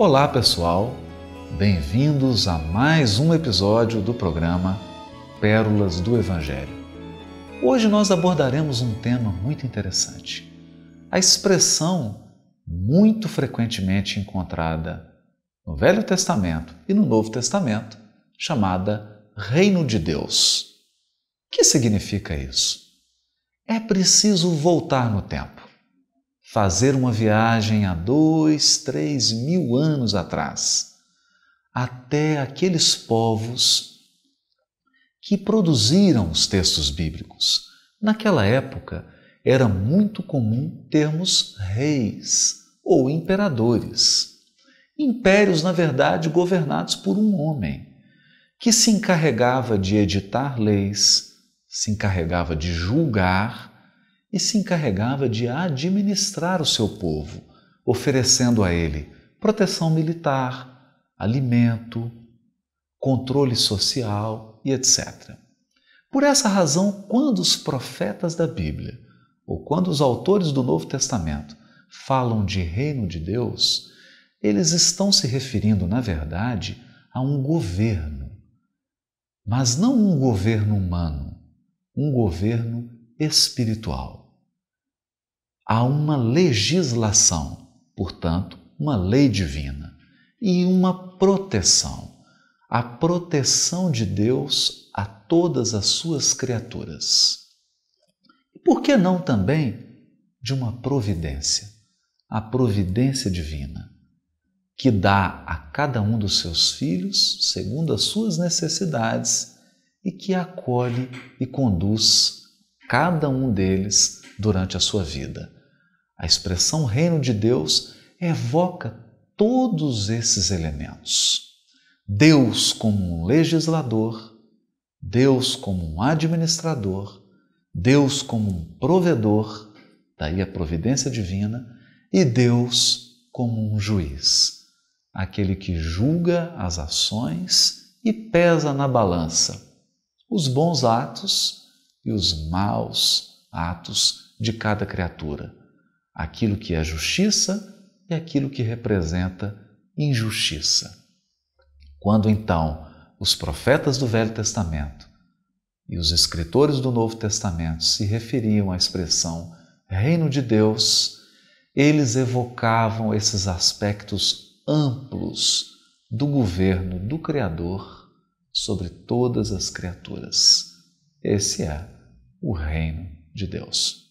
Olá, pessoal. Bem-vindos a mais um episódio do programa Pérolas do Evangelho. Hoje nós abordaremos um tema muito interessante. A expressão muito frequentemente encontrada no Velho Testamento e no Novo Testamento, chamada Reino de Deus. O que significa isso? É preciso voltar no tempo fazer uma viagem há dois, três mil anos atrás, até aqueles povos que produziram os textos bíblicos. Naquela época, era muito comum termos reis ou imperadores. Impérios, na verdade, governados por um homem que se encarregava de editar leis, se encarregava de julgar e se encarregava de administrar o seu povo, oferecendo a ele proteção militar, alimento, controle social e etc. Por essa razão, quando os profetas da Bíblia, ou quando os autores do Novo Testamento falam de reino de Deus, eles estão se referindo, na verdade, a um governo, mas não um governo humano, um governo espiritual há uma legislação, portanto, uma lei divina e uma proteção, a proteção de Deus a todas as suas criaturas. Por que não também de uma providência, a providência divina, que dá a cada um dos seus filhos segundo as suas necessidades e que acolhe e conduz cada um deles durante a sua vida a expressão reino de Deus evoca todos esses elementos. Deus como um legislador, Deus como um administrador, Deus como um provedor, daí a providência divina, e Deus como um juiz, aquele que julga as ações e pesa na balança os bons atos e os maus atos de cada criatura aquilo que é justiça e aquilo que representa injustiça. Quando então os profetas do Velho Testamento e os escritores do Novo Testamento se referiam à expressão Reino de Deus, eles evocavam esses aspectos amplos do governo do Criador sobre todas as criaturas. Esse é o Reino de Deus.